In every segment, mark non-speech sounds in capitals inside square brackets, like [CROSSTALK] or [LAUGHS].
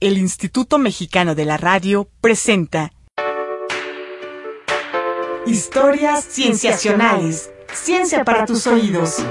el Instituto Mexicano de la Radio presenta Historias Cienciacionales. Ciencia para tus oídos.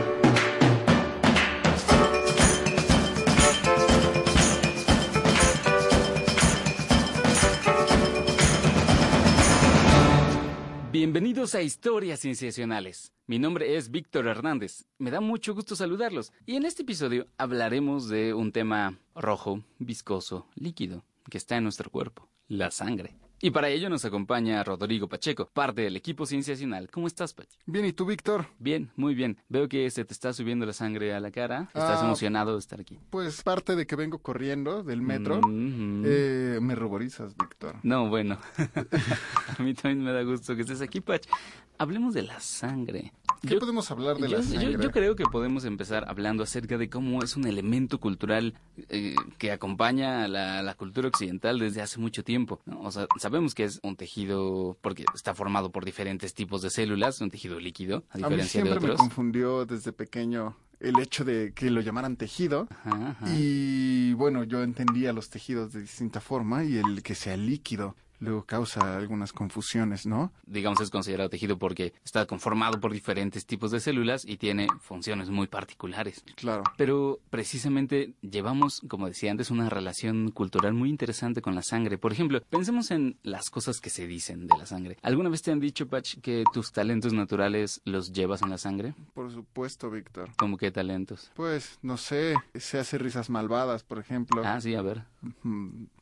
Bienvenidos a Historias Cienciacionales. Mi nombre es Víctor Hernández. Me da mucho gusto saludarlos. Y en este episodio hablaremos de un tema rojo, viscoso, líquido, que está en nuestro cuerpo, la sangre. Y para ello nos acompaña Rodrigo Pacheco, parte del equipo cienciacional. ¿Cómo estás, Pacheco? Bien, ¿y tú, Víctor? Bien, muy bien. Veo que se te está subiendo la sangre a la cara. Estás Ah, emocionado de estar aquí. Pues parte de que vengo corriendo del metro. Mhm. Eh, me ruborizas, Víctor. No, bueno. [LAUGHS] a mí también me da gusto que estés aquí, Pach. Hablemos de la sangre. ¿Qué Yo- podemos hablar de yo, la yo- sangre? yo creo que podemos empezar hablando acerca de cómo es un elemento cultural eh, que acompaña a la, la cultura occidental desde hace mucho tiempo. ¿no? O sea, sabemos que es un tejido porque está formado por diferentes tipos de células, un tejido líquido, a A mí diferencia de siempre me otros. confundió desde pequeño el hecho de que lo llamaran tejido. Ajá, ajá. Y bueno, yo entendía los tejidos de distinta forma y el que sea líquido luego causa algunas confusiones, ¿no? digamos, es considerado tejido porque está conformado por diferentes tipos de células y tiene funciones muy particulares. Claro. Pero precisamente llevamos, como decía antes, una relación cultural muy interesante con la sangre. Por ejemplo, pensemos en las cosas que se dicen de la sangre. ¿Alguna vez te han dicho, Patch, que tus talentos naturales los llevas en la sangre? Por supuesto, Víctor. ¿Cómo qué talentos? Pues, no sé, se hace risas malvadas, por ejemplo. Ah, sí, a ver.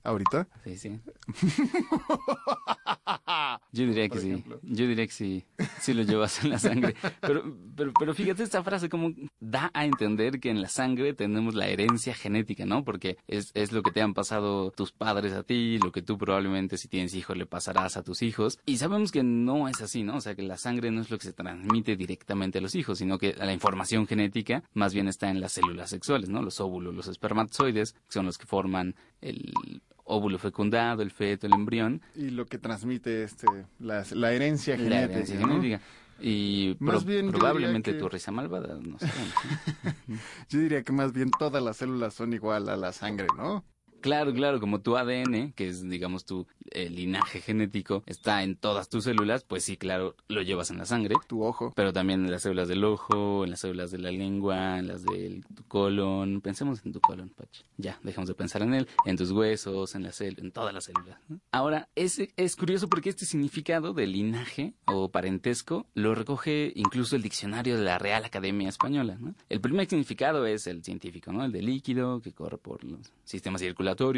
¿Ahorita? Sí, sí. [LAUGHS] Yo diría que sí. Yo diría que sí. Sí lo llevas en la sangre. Pero, pero, pero fíjate esta frase como da a entender que en la sangre tenemos la herencia genética, ¿no? Porque es, es lo que te han pasado tus padres a ti, lo que tú probablemente si tienes hijos le pasarás a tus hijos. Y sabemos que no es así, ¿no? O sea, que la sangre no es lo que se transmite directamente a los hijos, sino que la información genética más bien está en las células sexuales, ¿no? Los óvulos, los espermatozoides, que son los que forman el óvulo fecundado, el feto, el embrión. Y lo que transmite este, la, la herencia La genética. herencia ¿no? genética. Y Más pro- bien yo probablemente que- tu risa malvada, no sé. [LAUGHS] Yo diría que más bien todas las células son igual a la sangre, ¿no? Claro, claro, como tu ADN, que es, digamos, tu eh, linaje genético, está en todas tus células, pues sí, claro, lo llevas en la sangre. Tu ojo. Pero también en las células del ojo, en las células de la lengua, en las de tu colon. Pensemos en tu colon, Pach. Ya, dejemos de pensar en él. En tus huesos, en, la en todas las células. ¿no? Ahora, es, es curioso porque este significado de linaje o parentesco lo recoge incluso el diccionario de la Real Academia Española. ¿no? El primer significado es el científico, ¿no? El de líquido, que corre por los sistemas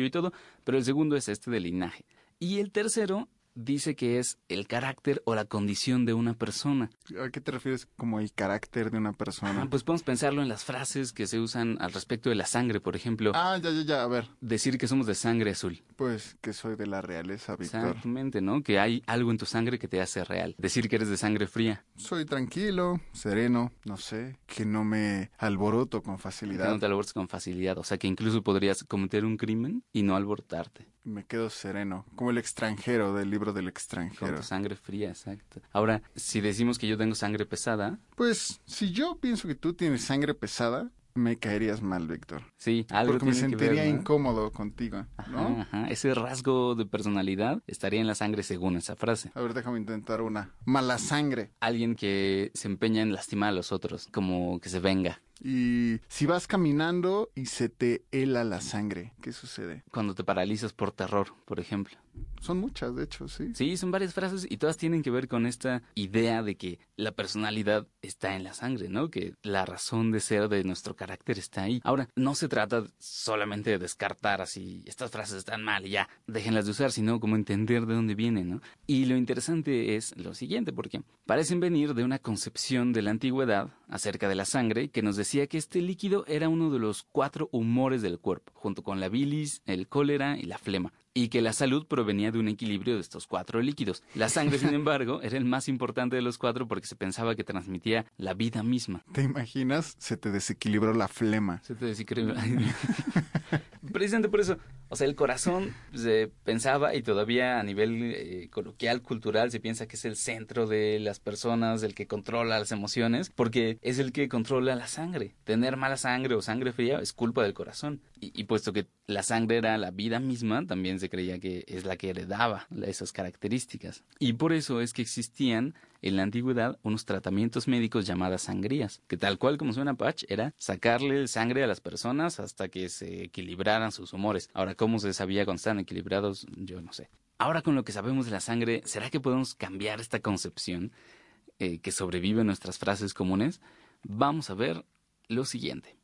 y todo. Pero el segundo es este de linaje. Y el tercero dice que es el carácter o la condición de una persona. ¿A qué te refieres como el carácter de una persona? Ah, pues podemos pensarlo en las frases que se usan al respecto de la sangre, por ejemplo, Ah, ya, ya, ya. A ver, decir que somos de sangre azul. pues que soy de la realeza, Víctor. Exactamente, ¿no? Que hay algo en tu sangre que te hace real. Decir que eres de sangre fría, Soy tranquilo, sereno, no sé, que no me alboroto con que facilidad. no te alborotes con facilidad. O sea, que incluso podrías cometer un crimen y no alborotarte. Me quedo sereno, como el extranjero del libro del Con extranjero. tu sangre fría, exacto. Ahora, si decimos que yo tengo sangre pesada, Pues, si yo pienso que tú tienes sangre pesada, me caerías mal, Víctor. sí, algo Porque me sentiría ver, ¿no? incómodo contigo, ¿no? Ajá, ajá. Ese rasgo de personalidad estaría en la sangre según esa frase. A ver, déjame intentar una. Mala sangre. Alguien que se empeña en lastimar a los otros, como que se venga. Y si vas caminando y se te hela la sangre, ¿qué sucede? Cuando te paralizas por terror, por ejemplo. Son muchas, de hecho, sí. Sí, son varias frases y todas tienen que ver con esta idea de que la personalidad está en la sangre, ¿no? Que la razón de ser de nuestro carácter está ahí. Ahora, no se trata solamente de descartar así, estas frases están mal y ya, déjenlas de usar, sino como entender de dónde vienen, ¿no? Y lo interesante es lo siguiente, porque parecen venir de una concepción de la antigüedad acerca de la sangre que nos decía que este líquido era uno de los cuatro humores del cuerpo, junto con la bilis, el cólera y la flema y que la salud provenía de un equilibrio de estos cuatro líquidos. La sangre, sin [LAUGHS] embargo, era el más importante de los cuatro porque se pensaba que transmitía la vida misma. ¿Te imaginas? Se te desequilibró la flema. Se te desequilibra- [LAUGHS] Precisamente por eso, o sea, el corazón se pensaba y todavía a nivel eh, coloquial, cultural, se piensa que es el centro de las personas, el que controla las emociones, porque es el que controla la sangre. Tener mala sangre o sangre fría es culpa del corazón. Y, y puesto que la sangre era la vida misma, también se creía que es la que heredaba esas características. Y por eso es que existían en la antigüedad unos tratamientos médicos llamadas sangrías, que tal cual como suena Patch, era sacarle sangre a las personas hasta que se equilibraran sus humores. Ahora, ¿cómo se sabía cuando estaban equilibrados? Yo no sé. Ahora con lo que sabemos de la sangre, ¿será que podemos cambiar esta concepción eh, que sobrevive en nuestras frases comunes? Vamos a ver lo siguiente.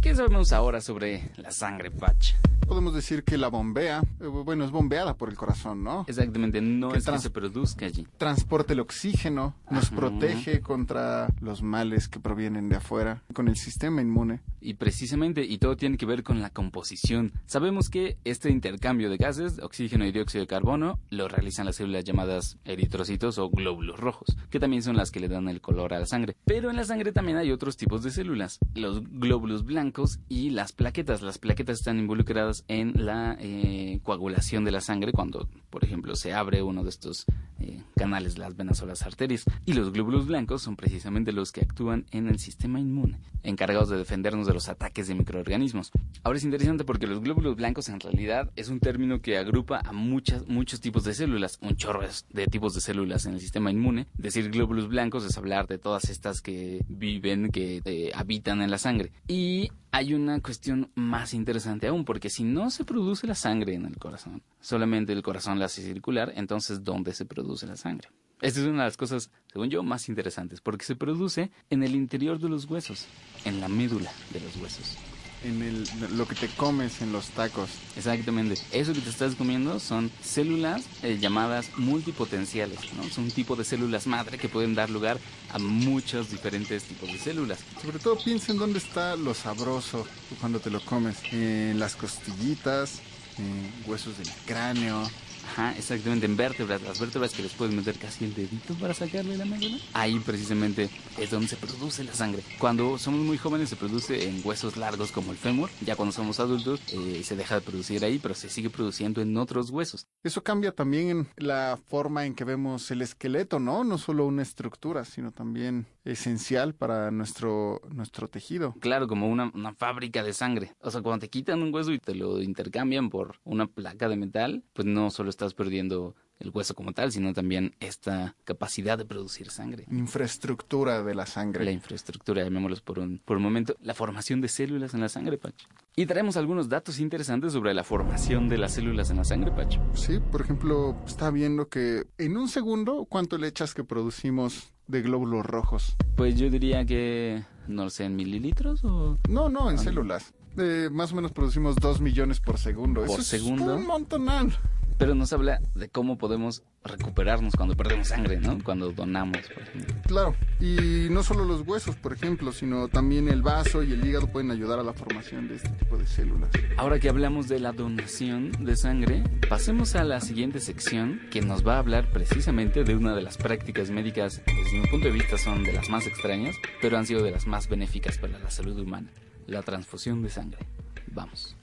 ¿Qué sabemos ahora sobre la sangre, Patch? Podemos decir que la bombea, eh, bueno, es bombeada por el corazón, ¿no? Exactamente, no Que es que se produzca allí. Transporta el oxígeno, nos Ajá. protege contra los males que provienen de afuera, con el sistema inmune. Y precisamente, y todo tiene que ver con la composición. Sabemos que este intercambio de gases, oxígeno y dióxido de carbono, lo realizan las células llamadas eritrocitos o glóbulos rojos, que también son las que le dan el color a la sangre. Pero en la sangre también hay otros tipos de células, los glóbulos blancos y las plaquetas. Las plaquetas están involucradas en la eh, coagulación de la sangre cuando, por ejemplo, se abre uno de estos eh, canales, las venas o las arterias. Y los glóbulos blancos son precisamente los que actúan en el sistema inmune, encargados de defendernos de los ataques de microorganismos. Ahora es interesante porque los glóbulos blancos en realidad es un término que agrupa a muchas, muchos tipos de células, un chorro de tipos de células en el sistema inmune. Decir glóbulos blancos es hablar de todas estas que viven, que eh, habitan en la sangre. Y hay una cuestión más interesante aún, porque si no se produce la sangre en el corazón, solamente el corazón la hace circular, entonces ¿dónde se produce la sangre? Esta es una de las cosas, según yo, más interesantes, porque se produce en el interior de los huesos, en la médula de los huesos. En el, lo que te comes en los tacos. Exactamente. Eso que te estás comiendo son células eh, llamadas multipotenciales, ¿no? Son un tipo de células madre que pueden dar lugar a muchos diferentes tipos de células. Sobre todo piensa en dónde está lo sabroso cuando te lo comes. En las costillitas, en huesos del cráneo. Ajá, exactamente, en vértebras, las vértebras que les puedes meter casi el dedito para sacarle la médula. Ahí precisamente es donde se produce la sangre. Cuando somos muy jóvenes se produce en huesos largos como el fémur. Ya cuando somos adultos eh, se deja de producir ahí, pero se sigue produciendo en otros huesos. Eso cambia también en la forma en que vemos el esqueleto, ¿no? No solo una estructura, sino también esencial para nuestro, nuestro tejido. Claro, como una, una fábrica de sangre. O sea, cuando te quitan un hueso y te lo intercambian por una placa de metal, pues no solo estás perdiendo el hueso como tal, sino también esta capacidad de producir sangre. Infraestructura de la sangre. La infraestructura, llamémoslos por un, por un momento, la formación de células en la sangre, Pacho. Y traemos algunos datos interesantes sobre la formación de las células en la sangre, Pacho. Sí, por ejemplo, está viendo que en un segundo, ¿cuánto le echas que producimos de glóbulos rojos? Pues yo diría que, no lo sé, en mililitros o... No, no, en Ah, células. Eh, más o menos producimos 2 millones por segundo. ¿Por Eso segundo? Es un montonal. Pero nos habla de cómo podemos recuperarnos cuando perdemos sangre, ¿no? Cuando donamos, por ejemplo. Claro. Y no solo los huesos, por ejemplo, sino también el vaso y el hígado pueden ayudar a la formación de este tipo de células. Ahora que hablamos de la donación de sangre, pasemos a la siguiente sección que nos va a hablar precisamente de una de las prácticas médicas que desde mi punto de vista son de las más extrañas, pero han sido de las más benéficas para la salud humana, la transfusión de sangre. Vamos.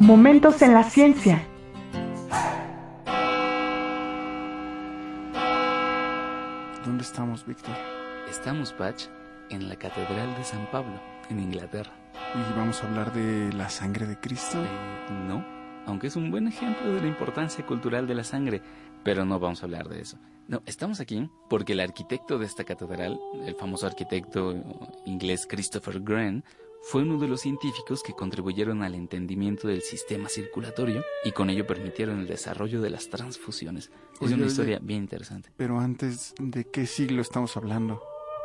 Momentos en la ciencia. ¿Dónde estamos, Víctor? Estamos, Patch, en la Catedral de San Pablo, en Inglaterra. Y vamos a hablar de la sangre de Cristo. Eh, no, aunque es un buen ejemplo de la importancia cultural de la sangre, pero no vamos a hablar de eso. No, estamos aquí porque el arquitecto de esta catedral, el famoso arquitecto inglés Christopher Wren, fue uno de los científicos que contribuyeron al entendimiento del sistema circulatorio y con ello permitieron el desarrollo de las transfusiones. Es una oye. historia bien interesante. Pero antes, ¿de qué siglo estamos hablando?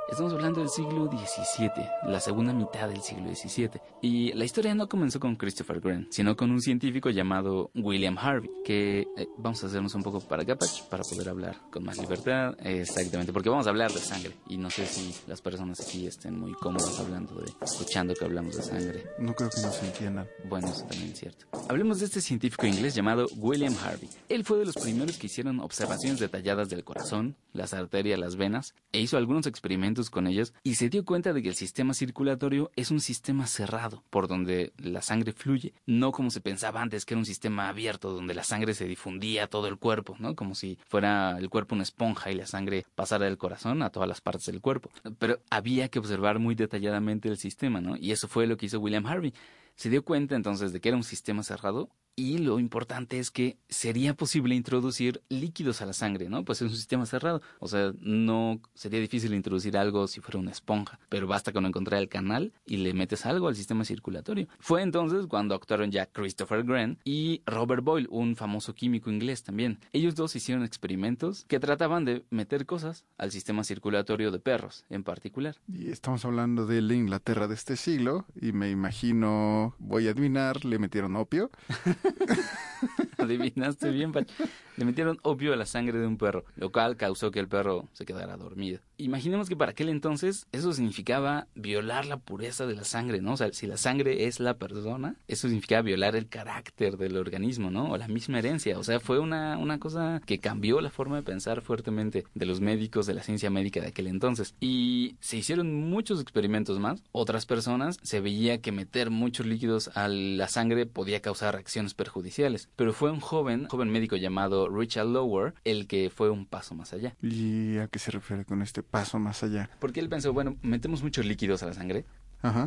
Estamos hablando del siglo XVII, la segunda mitad del siglo XVII. Y la historia no comenzó con Christopher Wren, sino con un científico llamado William Harvey, que eh, vamos a hacernos un poco para acá, para poder hablar con más libertad. Exactamente, porque vamos a hablar de sangre. Y no sé si las personas aquí estén muy cómodas hablando de, escuchando que hablamos de sangre. No creo que nos entiendan. Bueno, eso también es cierto. Hablemos de este científico inglés llamado William Harvey. Él fue de los primeros que hicieron observaciones detalladas del corazón, las arterias, las venas, e hizo algunos experimentos con ellos y se dio cuenta de que el sistema circulatorio es un sistema cerrado por donde la sangre fluye, no como se pensaba antes que era un sistema abierto donde la sangre se difundía a todo el cuerpo, ¿no? Como si fuera el cuerpo una esponja y la sangre pasara del corazón a todas las partes del cuerpo. Pero había que observar muy detalladamente el sistema, ¿no? Y eso fue lo que hizo William Harvey. Se dio cuenta entonces de que era un sistema cerrado y lo importante es que sería posible introducir líquidos a la sangre, ¿no? Pues es un sistema cerrado. O sea, no sería difícil introducir algo si fuera una esponja, pero basta con encontrar el canal y le metes algo al sistema circulatorio. Fue entonces cuando actuaron ya Christopher Grant y Robert Boyle, un famoso químico inglés también. Ellos dos hicieron experimentos que trataban de meter cosas al sistema circulatorio de perros en particular. Y estamos hablando de la Inglaterra de este siglo y me imagino, voy a adivinar, le metieron opio. [LAUGHS] [LAUGHS] Adivinaste bien, Le metieron opio a la sangre de un perro, lo cual causó que el perro se quedara dormido. Imaginemos que para aquel entonces eso significaba violar la pureza de la sangre, ¿no? O sea, si la sangre es la persona, eso significaba violar el carácter del organismo, ¿no? O la misma herencia. O sea, fue una, una cosa que cambió la forma de pensar fuertemente de los médicos, de la ciencia médica de aquel entonces. Y se hicieron muchos experimentos más. Otras personas se veía que meter muchos líquidos a la sangre podía causar reacciones perjudiciales. Pero fue un joven, joven médico llamado Richard Lower, el que fue un paso más allá. ¿Y a qué se refiere con este paso más allá? Porque él pensó, bueno, metemos muchos líquidos a la sangre,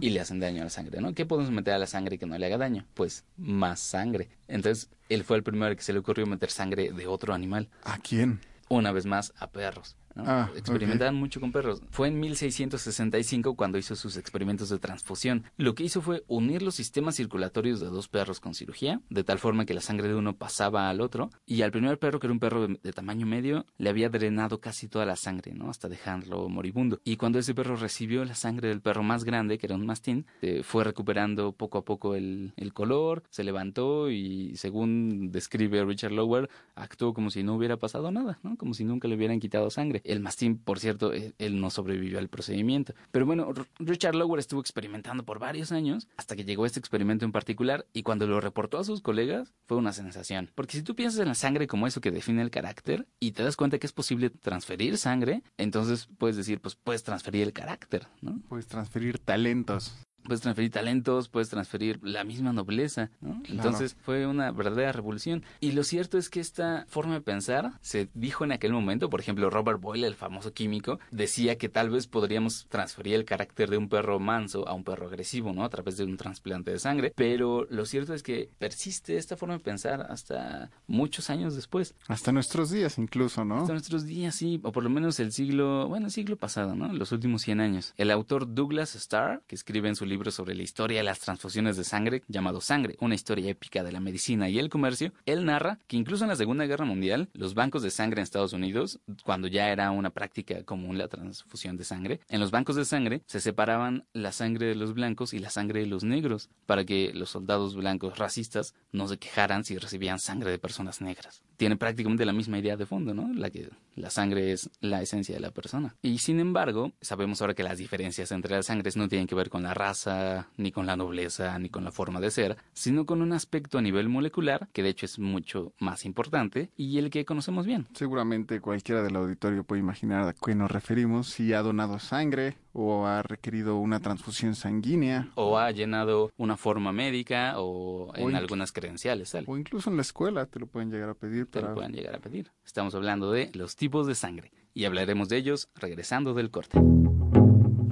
y le hacen daño a la sangre, ¿no? ¿Qué podemos meter a la sangre que no le haga daño? Pues más sangre. Entonces, él fue el primero que se le ocurrió meter sangre de otro animal. ¿A quién? Una vez más, a perros. Ah, Experimentaban mucho con perros. Fue en 1665 cuando hizo sus experimentos de transfusión. Lo que hizo fue unir los sistemas circulatorios de dos perros con cirugía, de tal forma que la sangre de uno pasaba al otro, y al primer perro, que era un perro de, tamaño medio, le había drenado casi toda la sangre, ¿no? Hasta dejarlo moribundo. Y cuando ese perro recibió la sangre del perro más grande, que era un mastín, eh, fue recuperando poco a poco el, el color, se levantó y, según describe Richard Lower, actuó como si no hubiera pasado nada, ¿no? Como si nunca le hubieran quitado sangre. El mastín, por cierto, e, él, no sobrevivió al procedimiento. Pero bueno, Richard Lower estuvo experimentando por varios años hasta que llegó este experimento en particular y cuando lo reportó a sus colegas fue una sensación. Porque si tú piensas en la sangre como eso que define el carácter y te das cuenta que es posible transferir sangre, entonces puedes decir, pues puedes transferir el carácter, ¿no? Puedes transferir talentos puedes transferir talentos, puedes transferir la misma nobleza, Entonces fue una verdadera revolución. Y lo cierto es que esta forma de pensar se dijo en aquel momento, por ejemplo, Robert Boyle, el famoso químico, decía que tal vez podríamos transferir el carácter de un perro manso a un perro agresivo, ¿no? A través de un trasplante de sangre, pero lo cierto es que persiste esta forma de pensar hasta muchos años después. Hasta nuestros días incluso, ¿no? Hasta nuestros días, sí, o por lo menos el siglo, bueno, el siglo pasado, ¿no? Los últimos 100 años. El autor Douglas Starr, que escribe en su libro libro sobre la historia de las transfusiones de sangre llamado Sangre, una historia épica de la medicina y el comercio, él narra que incluso en la Segunda Guerra Mundial, los bancos de sangre en Estados Unidos, cuando ya era una práctica común la transfusión de sangre, en los bancos de sangre se separaban la sangre de los blancos y la sangre de los negros para que los soldados blancos racistas no se quejaran si recibían sangre de personas negras. Tiene prácticamente la misma idea de fondo, ¿no? La que la sangre es la esencia de la persona. Y sin embargo, sabemos ahora que las diferencias entre las sangres no tienen que ver con la raza ni con la nobleza, ni con la forma de ser, sino con un aspecto a nivel molecular, que de hecho es mucho más importante y el que conocemos bien. Seguramente cualquiera del auditorio puede imaginar a qué nos referimos, si ha donado sangre o ha requerido una transfusión sanguínea. O ha llenado una forma médica o, en algunas credenciales. O incluso en la escuela te lo pueden llegar a pedir. Te lo pueden llegar a pedir. Estamos hablando de los tipos de sangre y hablaremos de ellos regresando del corte.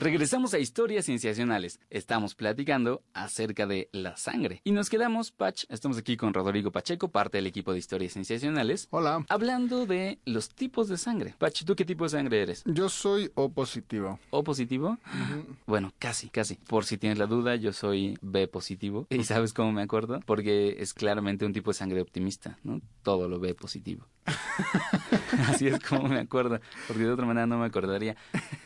Regresamos a historias cienciacionales. Estamos platicando acerca de la sangre. Y nos quedamos, Pach, estamos aquí con Rodrigo Pacheco, parte del equipo de historias cienciacionales. Hola. Hablando de los tipos de sangre. Pach, ¿tú qué tipo de sangre eres? Yo soy O positivo. ¿O positivo? Bueno, casi, casi. Por si tienes la duda, yo soy B positivo. [LAUGHS] ¿Y sabes cómo me acuerdo? Porque es claramente un tipo de sangre optimista, ¿no? Todo lo B positivo. [LAUGHS] Así es como me acuerdo, porque de otra manera no me acordaría.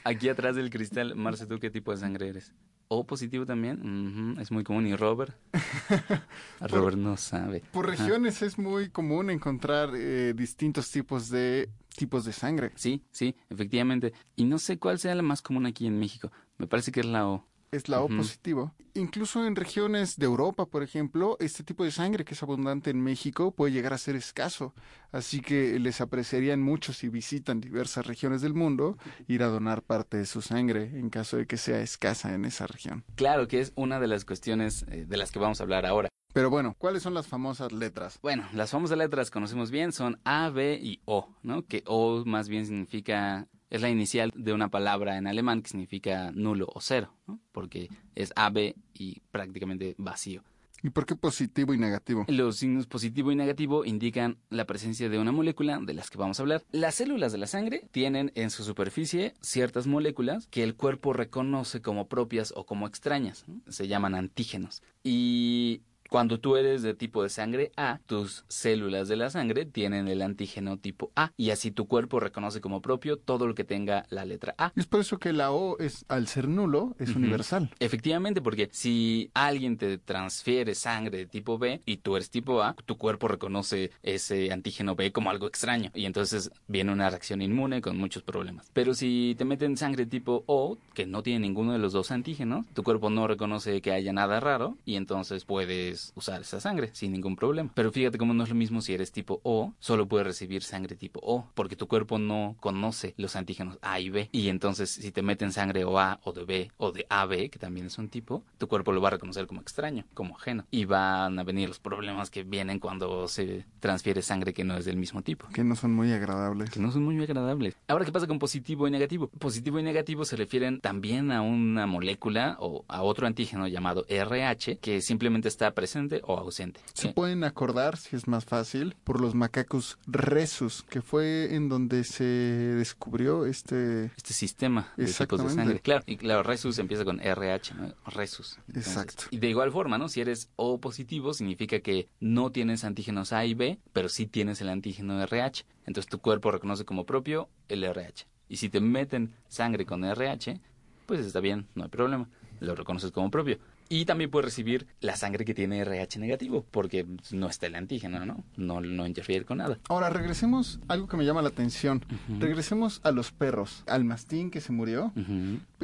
Aquí atrás del cristal, Marce, ¿tú qué tipo de sangre eres? O positivo también, es muy común. ¿Y Robert? [LAUGHS] Robert no sabe. Por regiones es muy común encontrar eh, distintos tipos de tipos de sangre. Sí, sí, efectivamente. Y no sé cuál sea la más común aquí en México. Me parece que es la O es la O positivo. Incluso en regiones de Europa, por ejemplo, este tipo de sangre que es abundante en México puede llegar a ser escaso. Así que les apreciarían mucho si visitan diversas regiones del mundo ir a donar parte de su sangre en caso de que sea escasa en esa región. Claro que es una de las cuestiones eh, de las que vamos a hablar ahora. Pero bueno, ¿cuáles son las famosas letras? Bueno, las famosas letras conocemos bien son A, B y O, ¿no? Que O más bien significa es la inicial de una palabra en alemán que significa nulo o cero, ¿no? porque es AB y prácticamente vacío. ¿Y por qué positivo y negativo? Los signos positivo y negativo indican la presencia de una molécula de las que vamos a hablar. Las células de la sangre tienen en su superficie ciertas moléculas que el cuerpo reconoce como propias o como extrañas. Se llaman antígenos. Y cuando tú eres de tipo de sangre A, tus células de la sangre tienen el antígeno tipo A y así tu cuerpo reconoce como propio todo lo que tenga la letra A. Es por eso que la O es al ser nulo es universal. Efectivamente, porque si alguien te transfiere sangre de tipo B y tú eres tipo A, tu cuerpo reconoce ese antígeno B como algo extraño y entonces viene una reacción inmune con muchos problemas. Pero si te meten sangre tipo O, que no tiene ninguno de los dos antígenos, tu cuerpo no reconoce que haya nada raro y entonces puedes usar esa sangre sin ningún problema. Pero fíjate cómo no es lo mismo si eres tipo O, solo puedes recibir sangre tipo O, porque tu cuerpo no conoce los antígenos A y B. Y entonces si te meten sangre o A o de B o de AB, que también es un tipo, tu cuerpo lo va a reconocer como extraño, como ajeno. Y van a venir los problemas que vienen cuando se transfiere sangre que no es del mismo tipo. Que no son muy agradables. Que no son muy agradables. Ahora, ¿qué pasa con positivo y negativo? Positivo y negativo se refieren también a una molécula o a otro antígeno llamado RH que simplemente está presente o ausente. Se pueden acordar, si es más fácil, por los macacos resus, que fue en donde se descubrió este... Este sistema de tipos de sangre. Claro, y claro, resus empieza con RH, ¿no? Resus. Exacto. Y de igual forma, ¿no? Si eres O positivo, significa que no tienes antígenos A y B, pero sí tienes el antígeno RH. Entonces tu cuerpo reconoce como propio el RH. Y si te meten sangre con RH, pues está bien, no hay problema. Lo reconoces como propio. Y también puede recibir la sangre que tiene RH negativo, porque no está el antígeno, ¿no? No, no interfiere con nada. Ahora, regresemos, algo que me llama la atención. Regresemos a los perros, al mastín que se murió.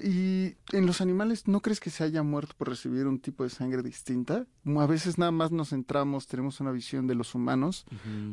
Y en los animales, ¿no crees que se haya muerto por recibir un tipo de sangre distinta? A veces nada más nos centramos, tenemos una visión de los humanos,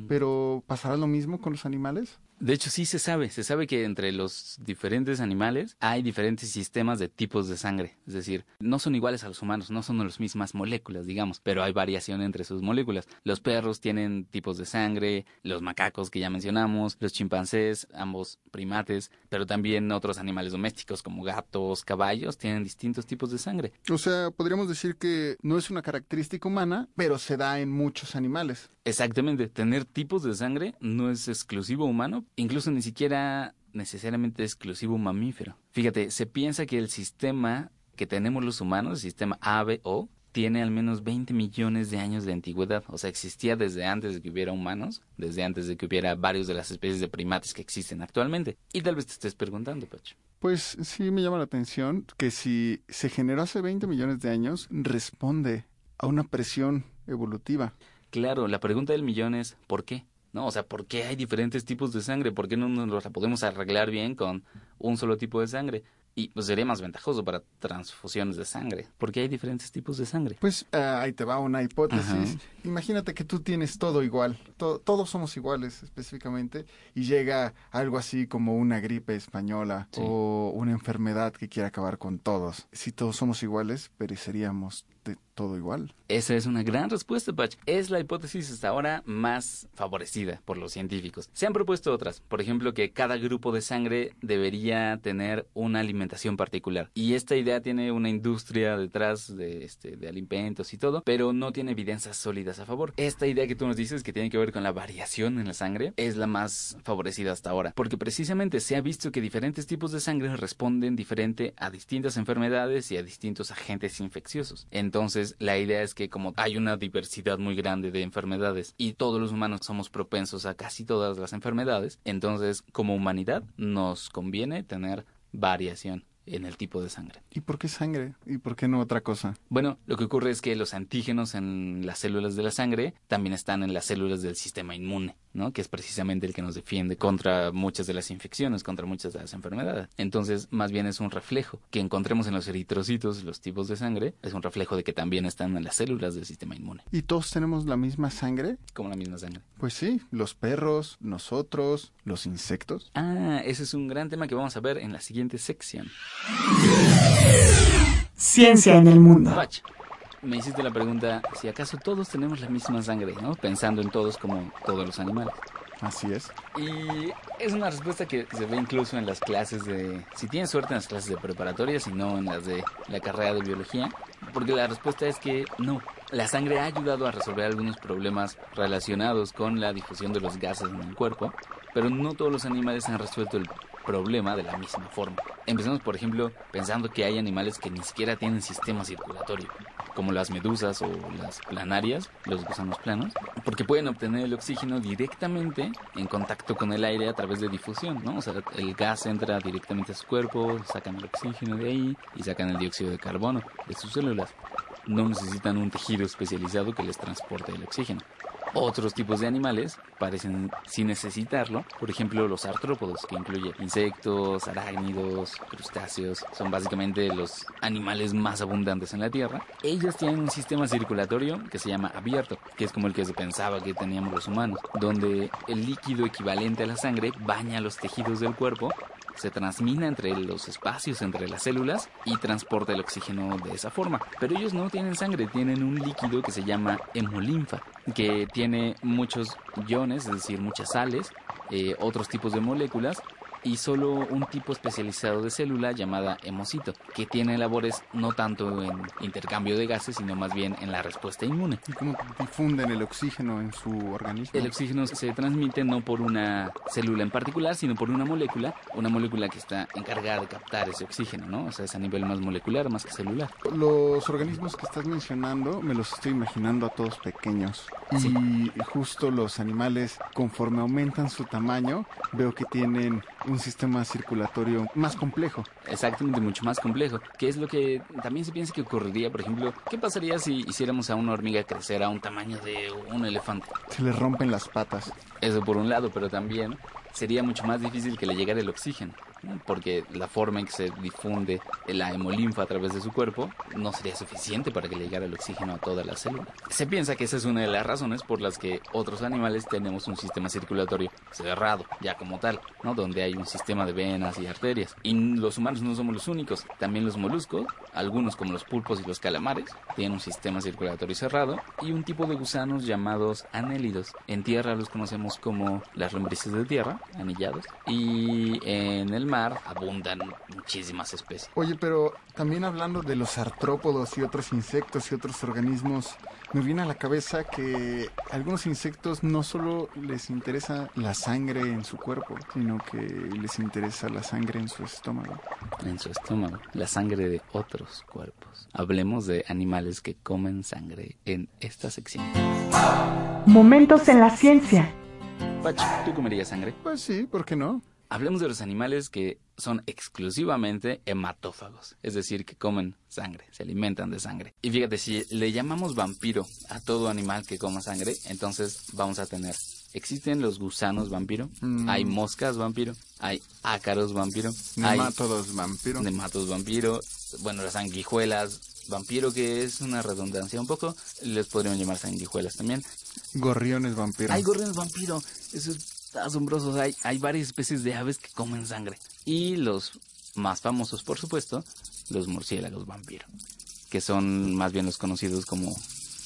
pero ¿pasará lo mismo con los animales? De hecho, sí se sabe. Se sabe que entre los diferentes animales hay diferentes sistemas de tipos de sangre. Es decir, no son iguales a los humanos, no son las mismas moléculas, digamos, pero hay variación entre sus moléculas. Los perros tienen tipos de sangre, los macacos que ya mencionamos, los chimpancés, ambos primates, pero también otros animales domésticos como gatos, caballos, tienen distintos tipos de sangre. O sea, podríamos decir que no es una característica humana, pero se da en muchos animales. Exactamente, tener tipos de sangre no es exclusivo humano, incluso ni siquiera necesariamente exclusivo mamífero. Fíjate, se piensa que el sistema que tenemos los humanos, el sistema ABO, tiene al menos 20 millones de años de antigüedad. O sea, existía desde antes de que hubiera humanos, desde antes de que hubiera varios de las especies de primates que existen actualmente. Y tal vez te estés preguntando, Pacho. Pues sí me llama la atención que si se generó hace 20 millones de años, responde a una presión evolutiva. Claro, la pregunta del millón es ¿por qué? ¿No? O sea, ¿por qué hay diferentes tipos de sangre? ¿Por qué no nos la podemos arreglar bien con un solo tipo de sangre? Y pues sería más ventajoso para transfusiones de sangre, porque hay diferentes tipos de sangre. Pues ah, ahí te va una hipótesis. Imagínate que tú tienes todo igual, todos somos iguales específicamente, y llega algo así como una gripe española o una enfermedad que quiere acabar con todos. Si todos somos iguales, pereceríamos todo igual. Esa es una gran respuesta, Patch. Es la hipótesis hasta ahora más favorecida por los científicos. Se han propuesto otras, por ejemplo, que cada grupo de sangre debería tener una alimentación particular. Y esta idea tiene una industria detrás de, este, de alimentos y todo, pero no tiene evidencias sólidas a favor. Esta idea que tú nos dices que tiene que ver con la variación en la sangre es la más favorecida hasta ahora, porque precisamente se ha visto que diferentes tipos de sangre responden diferente a distintas enfermedades y a distintos agentes infecciosos. Entonces, la idea es que como hay una diversidad muy grande de enfermedades y todos los humanos somos propensos a casi todas las enfermedades, entonces como humanidad nos conviene tener variación en el tipo de sangre. ¿Y por qué sangre? ¿Y por qué no otra cosa? Bueno, lo que ocurre es que los antígenos en las células de la sangre también están en las células del sistema inmune, ¿no? Que es precisamente el que nos defiende contra muchas de las infecciones, contra muchas de las enfermedades. Entonces, más bien es un reflejo que encontremos en los eritrocitos, los tipos de sangre, es un reflejo de que también están en las células del sistema inmune. ¿Y todos tenemos la misma sangre? Como la misma sangre. Pues sí, los perros, nosotros, los insectos. Ah, ese es un gran tema que vamos a ver en la siguiente sección. Ciencia en el mundo. Pach, me hiciste la pregunta si acaso todos tenemos la misma sangre, ¿no? Pensando en todos como todos los animales. Así es. Y es una respuesta que se ve incluso en las clases de... Si tienes suerte en las clases de preparatoria, si no en las de la carrera de biología. Porque la respuesta es que no. La sangre ha ayudado a resolver algunos problemas relacionados con la difusión de los gases en el cuerpo, pero no todos los animales han resuelto el problema de la misma forma. Empezamos, por ejemplo, pensando que hay animales que ni siquiera tienen sistema circulatorio, como las medusas o las planarias, los gusanos planos, porque pueden obtener el oxígeno directamente en contacto con el aire a través de difusión, ¿no? O sea, el gas entra directamente a su cuerpo, sacan el oxígeno de ahí y sacan el dióxido de carbono de sus células. No necesitan un tejido especializado que les transporte el oxígeno. Otros tipos de animales parecen sin necesitarlo, por ejemplo los artrópodos, que incluye insectos, arácnidos, crustáceos, son básicamente los animales más abundantes en la Tierra. Ellos tienen un sistema circulatorio que se llama abierto, que es como el que se pensaba que teníamos los humanos, donde el líquido equivalente a la sangre baña los tejidos del cuerpo se transmina entre los espacios, entre las células y transporta el oxígeno de esa forma. Pero ellos no tienen sangre, tienen un líquido que se llama hemolinfa, que tiene muchos iones, es decir, muchas sales, eh, otros tipos de moléculas y solo un tipo especializado de célula llamada hemocito, que tiene labores no tanto en intercambio de gases, sino más bien en la respuesta inmune. ¿Y cómo difunden el oxígeno en su organismo? El oxígeno se transmite no por una célula en particular, sino por una molécula, una molécula que está encargada de captar ese oxígeno, ¿no? O sea, es a nivel más molecular, más que celular. Los organismos que estás mencionando me los estoy imaginando a todos pequeños. Y justo los animales, conforme aumentan su tamaño, veo que tienen un sistema circulatorio más complejo. Exactamente, mucho más complejo. Que es lo que también se piensa que ocurriría, por ejemplo, ¿qué pasaría si hiciéramos a una hormiga crecer a un tamaño de un elefante? Se le rompen las patas. Eso por un lado, pero también sería mucho más difícil que le llegara el oxígeno porque la forma en que se difunde la hemolinfa a través de su cuerpo no sería suficiente para que le llegara el oxígeno a toda la célula. Se piensa que esa es una de las razones por las que otros animales tenemos un sistema circulatorio cerrado, ya como tal, ¿no? Donde hay un sistema de venas y arterias. Y los humanos no somos los únicos, también los moluscos, algunos como los pulpos y los calamares, tienen un sistema circulatorio cerrado y un tipo de gusanos llamados anélidos. En tierra los conocemos como las lombrices de tierra, anillados, y en el mar abundan muchísimas especies. Oye, pero también hablando de los artrópodos y otros insectos y otros organismos, me viene a la cabeza que a algunos insectos no solo les interesa la sangre en su cuerpo, sino que les interesa la sangre en su estómago. En su estómago, la sangre de otros cuerpos. Hablemos de animales que comen sangre en esta sección. Momentos en la ciencia. Pacho, ¿tú comerías sangre? Pues sí, ¿por qué no? Hablemos de los animales que son exclusivamente hematófagos, es decir, que comen sangre, se alimentan de sangre. Y fíjate, si le llamamos vampiro a todo animal que coma sangre, entonces vamos a tener Existen los gusanos vampiro, Mm. hay moscas vampiro, hay ácaros vampiro, hay Nematodos vampiro. nematos vampiro, bueno, las sanguijuelas vampiro, que es una redundancia un poco, les podríamos llamar sanguijuelas también. Gorriones vampiro. Hay gorriones vampiro, eso es asombroso, hay, hay varias especies de aves que comen sangre. Y los más famosos, por supuesto, los murciélagos vampiro, que son más bien los conocidos como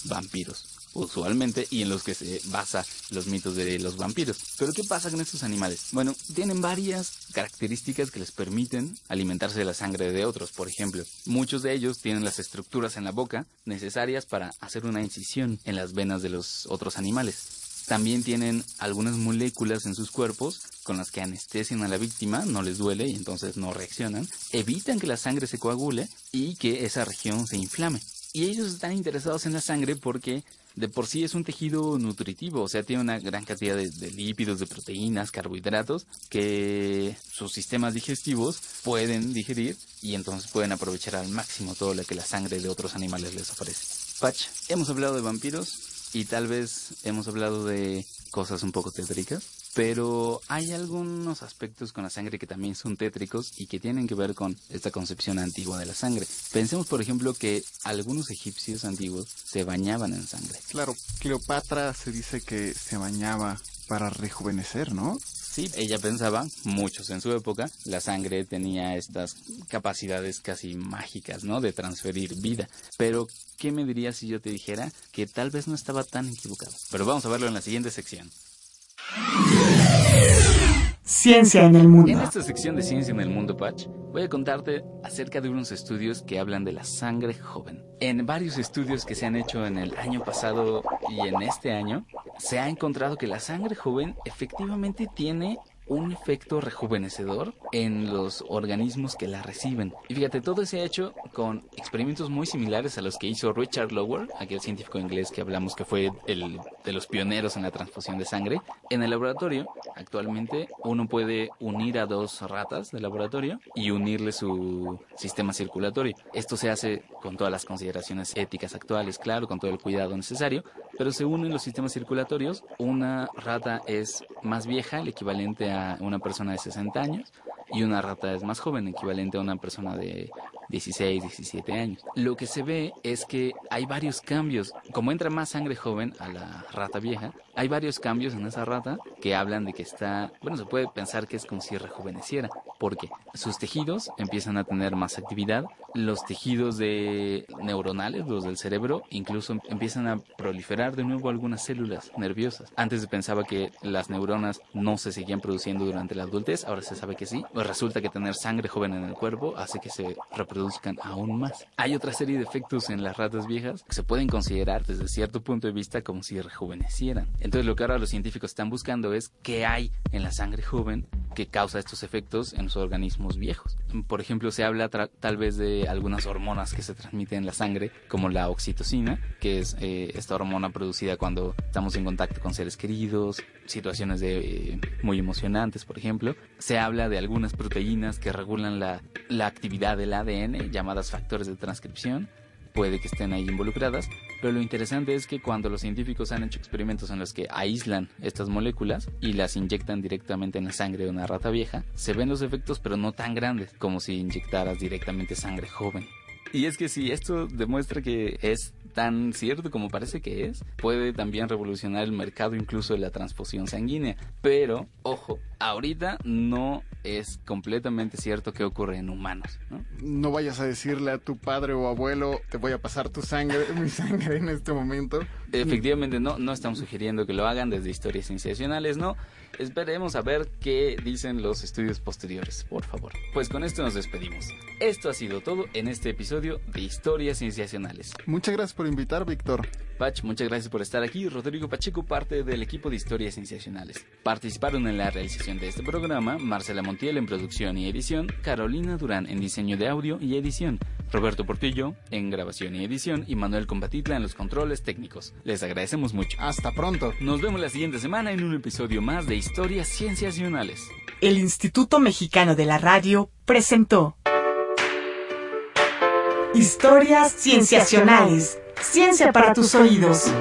vampiros usualmente y en los que se basa los mitos de los vampiros. Pero ¿qué pasa con estos animales? Bueno, tienen varias características que les permiten alimentarse de la sangre de otros. Por ejemplo, muchos de ellos tienen las estructuras en la boca necesarias para hacer una incisión en las venas de los otros animales. También tienen algunas moléculas en sus cuerpos con las que anestesian a la víctima, no les duele y entonces no reaccionan, evitan que la sangre se coagule y que esa región se inflame. Y ellos están interesados en la sangre porque de por sí es un tejido nutritivo, o sea, tiene una gran cantidad de, lípidos, de proteínas, carbohidratos que sus sistemas digestivos pueden digerir y entonces pueden aprovechar al máximo todo lo que la sangre de otros animales les ofrece. Patch, hemos hablado de vampiros y tal vez hemos hablado de cosas un poco tétricas. Pero hay algunos aspectos con la sangre que también son tétricos y que tienen que ver con esta concepción antigua de la sangre. Pensemos, por ejemplo, que algunos egipcios antiguos se bañaban en sangre. Claro, Cleopatra se dice que se bañaba para rejuvenecer, ¿no? Ella pensaba, muchos en su época, la sangre tenía estas capacidades casi mágicas, ¿no? De transferir vida. Pero, ¿qué me dirías si yo te dijera que tal vez no estaba tan equivocado? Pero vamos a verlo en la siguiente sección. Ciencia en el mundo. En esta sección de Ciencia en el mundo, Patch, voy a contarte acerca de unos estudios que hablan de la sangre joven. En varios estudios que se han hecho en el año pasado y en este año, se ha encontrado que la sangre joven efectivamente tiene un efecto rejuvenecedor en los organismos que la reciben. Y fíjate, todo se ha hecho con experimentos muy similares a los que hizo Richard Lower, aquel científico inglés que hablamos que fue el de los pioneros en la transfusión de sangre. En el laboratorio, actualmente, uno puede unir a dos ratas de laboratorio y unirle su sistema circulatorio. Esto se hace con todas las consideraciones éticas actuales, claro, con todo el cuidado necesario, pero se unen los sistemas circulatorios. Una rata es más vieja, el equivalente a una persona de 60 años, y una rata es más joven, equivalente a una persona de 16, 17 años. Lo que se ve es que hay varios cambios. Como entra más sangre joven a la rata vieja, hay varios cambios en esa rata que hablan de que está, bueno, se puede pensar que es como si rejuveneciera, porque sus tejidos empiezan a tener más actividad, los tejidos neuronales, los del cerebro, incluso empiezan a proliferar de nuevo algunas células nerviosas. Antes pensaba que las neuronas no se seguían produciendo durante la adultez, ahora se sabe que sí. Pues resulta que tener sangre joven en el cuerpo hace que se reproduzcan aún más. Hay otra serie de efectos en las ratas viejas que se pueden considerar desde cierto punto de vista como si rejuvenecieran. Entonces lo que ahora los científicos están buscando es qué hay en la sangre joven que causa estos efectos en los organismos viejos. Por ejemplo, se habla tal vez de algunas hormonas que se transmiten en la sangre, como la oxitocina, que es eh, esta hormona producida cuando estamos en contacto con seres queridos, situaciones de, eh, muy emocionantes, por ejemplo. Se habla de algunas proteínas que regulan la, la actividad del ADN, llamadas factores de transcripción puede que estén ahí involucradas, pero lo interesante es que cuando los científicos han hecho experimentos en los que aíslan estas moléculas y las inyectan directamente en la sangre de una rata vieja, se ven los efectos pero no tan grandes como si inyectaras directamente sangre joven. Y es que si esto demuestra que es tan cierto como parece que es, puede también revolucionar el mercado incluso de la transfusión sanguínea. Pero, ojo, ahorita no es completamente cierto que ocurre en humanos. ¿no? no vayas a decirle a tu padre o abuelo, te voy a pasar tu sangre, [LAUGHS] mi sangre en este momento. Efectivamente, no, no estamos sugiriendo que lo hagan desde historias sensacionales, no. Esperemos a ver qué dicen los estudios posteriores, por favor. Pues con esto nos despedimos. Esto ha sido todo en este episodio de Historias Sensacionales. Muchas gracias por invitar, Víctor. Pach, muchas gracias por estar aquí. Rodrigo Pacheco, parte del equipo de Historias Sensacionales. Participaron en la realización de este programa Marcela Montiel en producción y edición, Carolina Durán en diseño de audio y edición, Roberto Portillo en grabación y edición y Manuel Combatitla en los controles técnicos. Les agradecemos mucho. Hasta pronto. Nos vemos la siguiente semana en un episodio más de Historias Sensacionales. El Instituto Mexicano de la Radio presentó Historias Cienciacionales. Ciencia para tus oídos.